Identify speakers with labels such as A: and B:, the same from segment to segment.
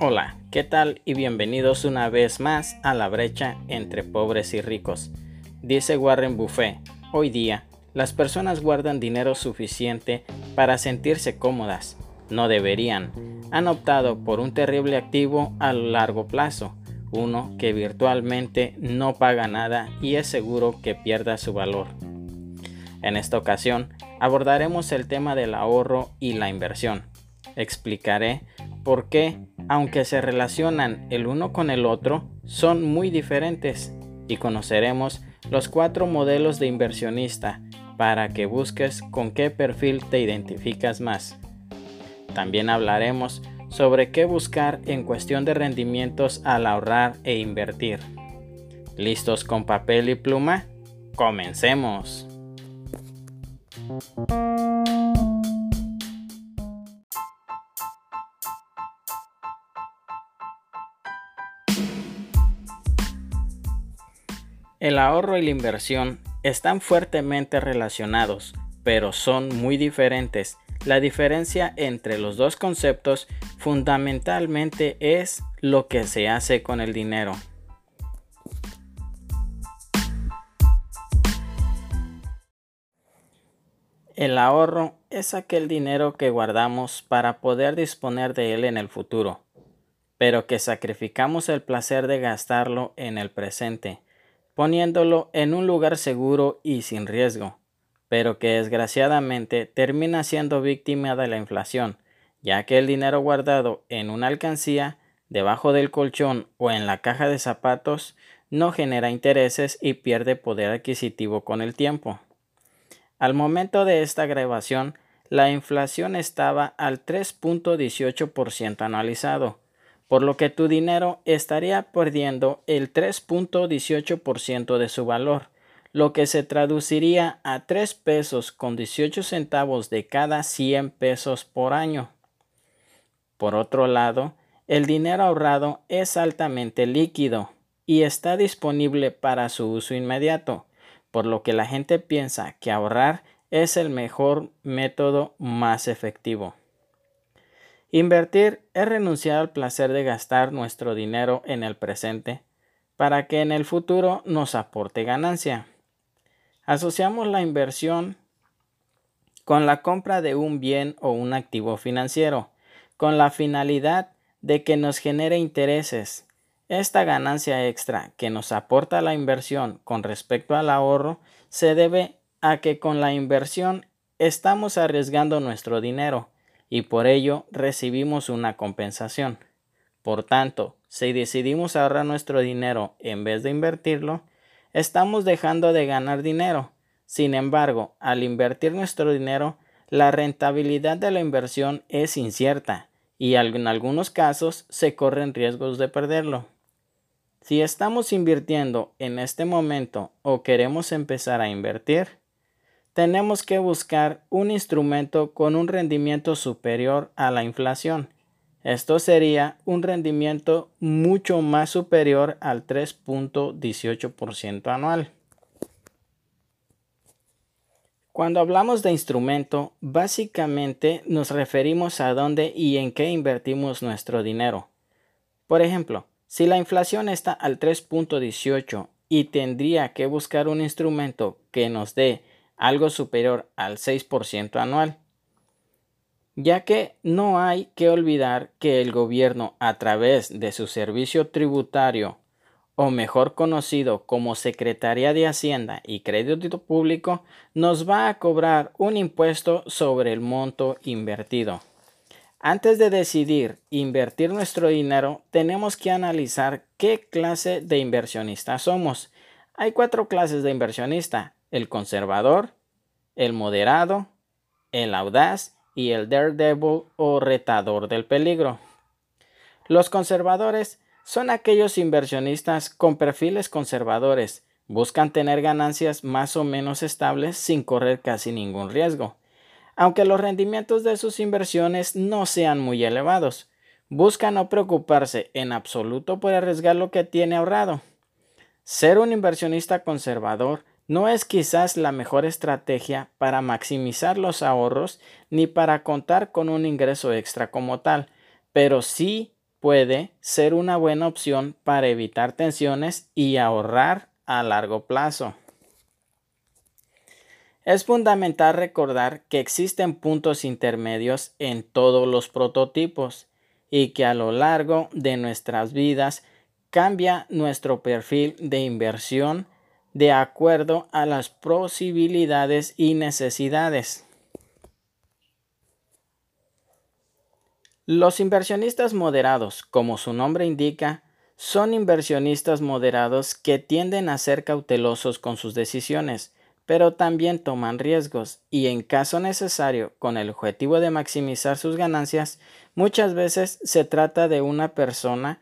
A: Hola, ¿qué tal? Y bienvenidos una vez más a la brecha entre pobres y ricos. Dice Warren Buffet, hoy día las personas guardan dinero suficiente para sentirse cómodas. No deberían. Han optado por un terrible activo a largo plazo, uno que virtualmente no paga nada y es seguro que pierda su valor. En esta ocasión abordaremos el tema del ahorro y la inversión. Explicaré por qué aunque se relacionan el uno con el otro, son muy diferentes y conoceremos los cuatro modelos de inversionista para que busques con qué perfil te identificas más. También hablaremos sobre qué buscar en cuestión de rendimientos al ahorrar e invertir. ¿Listos con papel y pluma? Comencemos. El ahorro y la inversión están fuertemente relacionados, pero son muy diferentes. La diferencia entre los dos conceptos fundamentalmente es lo que se hace con el dinero. El ahorro es aquel dinero que guardamos para poder disponer de él en el futuro, pero que sacrificamos el placer de gastarlo en el presente poniéndolo en un lugar seguro y sin riesgo, pero que desgraciadamente termina siendo víctima de la inflación, ya que el dinero guardado en una alcancía, debajo del colchón o en la caja de zapatos no genera intereses y pierde poder adquisitivo con el tiempo. Al momento de esta grabación, la inflación estaba al 3.18% anualizado, por lo que tu dinero estaría perdiendo el 3.18% de su valor, lo que se traduciría a 3 pesos con 18 centavos de cada 100 pesos por año. Por otro lado, el dinero ahorrado es altamente líquido y está disponible para su uso inmediato, por lo que la gente piensa que ahorrar es el mejor método más efectivo. Invertir es renunciar al placer de gastar nuestro dinero en el presente para que en el futuro nos aporte ganancia. Asociamos la inversión con la compra de un bien o un activo financiero, con la finalidad de que nos genere intereses. Esta ganancia extra que nos aporta la inversión con respecto al ahorro se debe a que con la inversión estamos arriesgando nuestro dinero y por ello recibimos una compensación. Por tanto, si decidimos ahorrar nuestro dinero en vez de invertirlo, estamos dejando de ganar dinero. Sin embargo, al invertir nuestro dinero, la rentabilidad de la inversión es incierta y en algunos casos se corren riesgos de perderlo. Si estamos invirtiendo en este momento o queremos empezar a invertir, tenemos que buscar un instrumento con un rendimiento superior a la inflación. Esto sería un rendimiento mucho más superior al 3.18% anual. Cuando hablamos de instrumento, básicamente nos referimos a dónde y en qué invertimos nuestro dinero. Por ejemplo, si la inflación está al 3.18 y tendría que buscar un instrumento que nos dé algo superior al 6% anual, ya que no hay que olvidar que el gobierno a través de su servicio tributario o mejor conocido como Secretaría de Hacienda y Crédito Público, nos va a cobrar un impuesto sobre el monto invertido. Antes de decidir invertir nuestro dinero, tenemos que analizar qué clase de inversionista somos. Hay cuatro clases de inversionista el conservador, el moderado, el audaz y el daredevil o retador del peligro. Los conservadores son aquellos inversionistas con perfiles conservadores, buscan tener ganancias más o menos estables sin correr casi ningún riesgo. Aunque los rendimientos de sus inversiones no sean muy elevados, buscan no preocuparse en absoluto por arriesgar lo que tiene ahorrado. Ser un inversionista conservador no es quizás la mejor estrategia para maximizar los ahorros ni para contar con un ingreso extra como tal, pero sí puede ser una buena opción para evitar tensiones y ahorrar a largo plazo. Es fundamental recordar que existen puntos intermedios en todos los prototipos y que a lo largo de nuestras vidas cambia nuestro perfil de inversión de acuerdo a las posibilidades y necesidades. Los inversionistas moderados, como su nombre indica, son inversionistas moderados que tienden a ser cautelosos con sus decisiones, pero también toman riesgos y en caso necesario, con el objetivo de maximizar sus ganancias, muchas veces se trata de una persona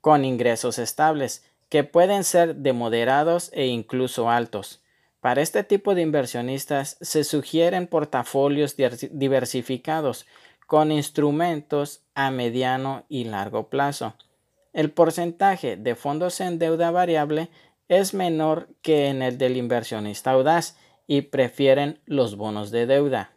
A: con ingresos estables, que pueden ser de moderados e incluso altos. Para este tipo de inversionistas se sugieren portafolios diversificados con instrumentos a mediano y largo plazo. El porcentaje de fondos en deuda variable es menor que en el del inversionista audaz y prefieren los bonos de deuda.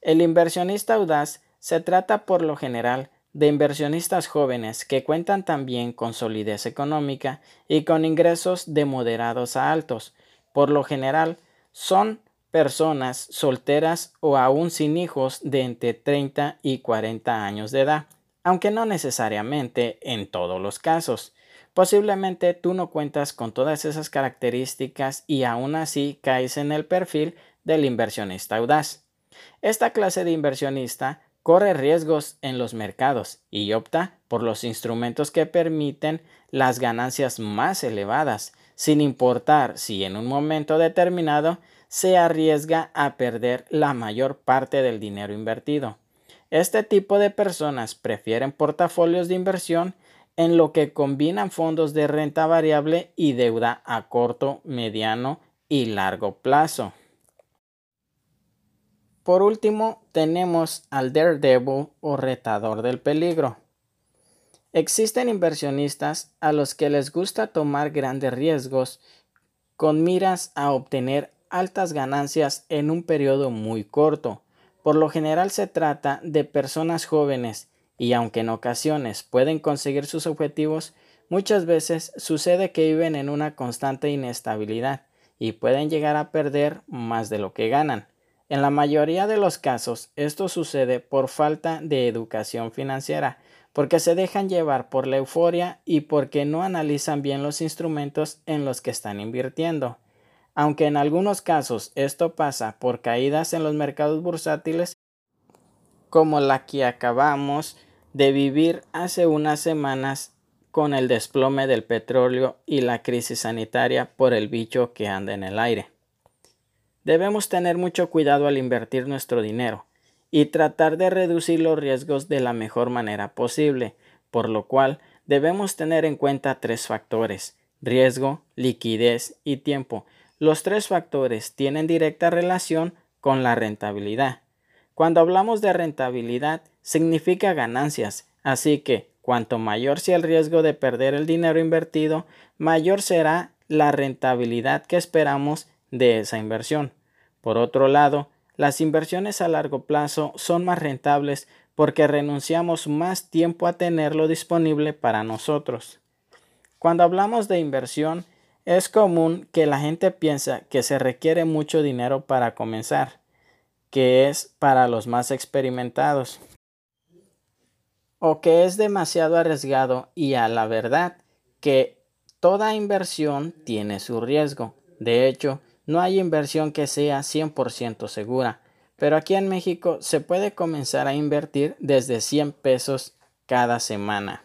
A: El inversionista audaz se trata por lo general de inversionistas jóvenes que cuentan también con solidez económica y con ingresos de moderados a altos. Por lo general, son personas solteras o aún sin hijos de entre 30 y 40 años de edad, aunque no necesariamente en todos los casos. Posiblemente tú no cuentas con todas esas características y aún así caes en el perfil del inversionista audaz. Esta clase de inversionista corre riesgos en los mercados y opta por los instrumentos que permiten las ganancias más elevadas, sin importar si en un momento determinado se arriesga a perder la mayor parte del dinero invertido. Este tipo de personas prefieren portafolios de inversión en lo que combinan fondos de renta variable y deuda a corto, mediano y largo plazo. Por último, tenemos al Daredevil o retador del peligro. Existen inversionistas a los que les gusta tomar grandes riesgos con miras a obtener altas ganancias en un periodo muy corto. Por lo general se trata de personas jóvenes y aunque en ocasiones pueden conseguir sus objetivos, muchas veces sucede que viven en una constante inestabilidad y pueden llegar a perder más de lo que ganan. En la mayoría de los casos, esto sucede por falta de educación financiera, porque se dejan llevar por la euforia y porque no analizan bien los instrumentos en los que están invirtiendo. Aunque en algunos casos esto pasa por caídas en los mercados bursátiles, como la que acabamos de vivir hace unas semanas con el desplome del petróleo y la crisis sanitaria por el bicho que anda en el aire. Debemos tener mucho cuidado al invertir nuestro dinero y tratar de reducir los riesgos de la mejor manera posible, por lo cual debemos tener en cuenta tres factores riesgo, liquidez y tiempo. Los tres factores tienen directa relación con la rentabilidad. Cuando hablamos de rentabilidad, significa ganancias, así que cuanto mayor sea el riesgo de perder el dinero invertido, mayor será la rentabilidad que esperamos de esa inversión. Por otro lado, las inversiones a largo plazo son más rentables porque renunciamos más tiempo a tenerlo disponible para nosotros. Cuando hablamos de inversión, es común que la gente piensa que se requiere mucho dinero para comenzar, que es para los más experimentados, o que es demasiado arriesgado y a la verdad que toda inversión tiene su riesgo. De hecho, no hay inversión que sea 100% segura, pero aquí en México se puede comenzar a invertir desde 100 pesos cada semana.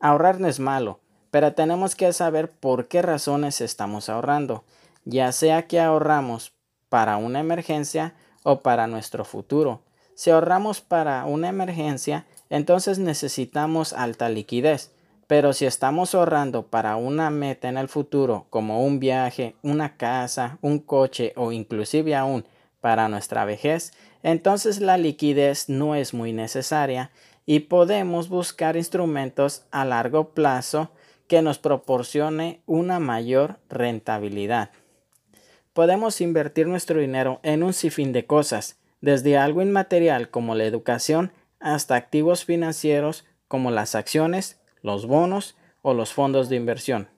A: Ahorrar no es malo, pero tenemos que saber por qué razones estamos ahorrando, ya sea que ahorramos para una emergencia o para nuestro futuro. Si ahorramos para una emergencia, entonces necesitamos alta liquidez. Pero si estamos ahorrando para una meta en el futuro, como un viaje, una casa, un coche o inclusive aún para nuestra vejez, entonces la liquidez no es muy necesaria y podemos buscar instrumentos a largo plazo que nos proporcione una mayor rentabilidad. Podemos invertir nuestro dinero en un sinfín de cosas, desde algo inmaterial como la educación hasta activos financieros como las acciones, los bonos o los fondos de inversión.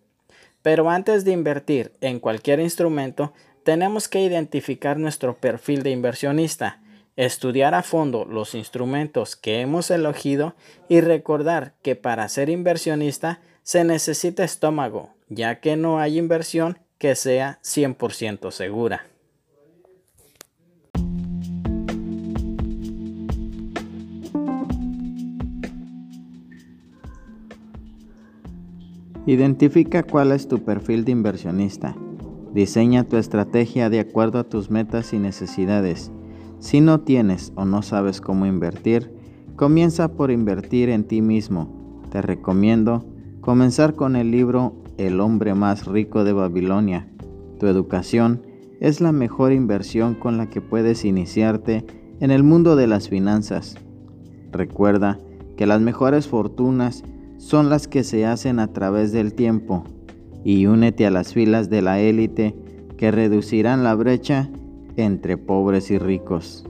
A: Pero antes de invertir en cualquier instrumento, tenemos que identificar nuestro perfil de inversionista, estudiar a fondo los instrumentos que hemos elegido y recordar que para ser inversionista se necesita estómago, ya que no hay inversión que sea 100% segura.
B: Identifica cuál es tu perfil de inversionista. Diseña tu estrategia de acuerdo a tus metas y necesidades. Si no tienes o no sabes cómo invertir, comienza por invertir en ti mismo. Te recomiendo comenzar con el libro El hombre más rico de Babilonia. Tu educación es la mejor inversión con la que puedes iniciarte en el mundo de las finanzas. Recuerda que las mejores fortunas son las que se hacen a través del tiempo y únete a las filas de la élite que reducirán la brecha entre pobres y ricos.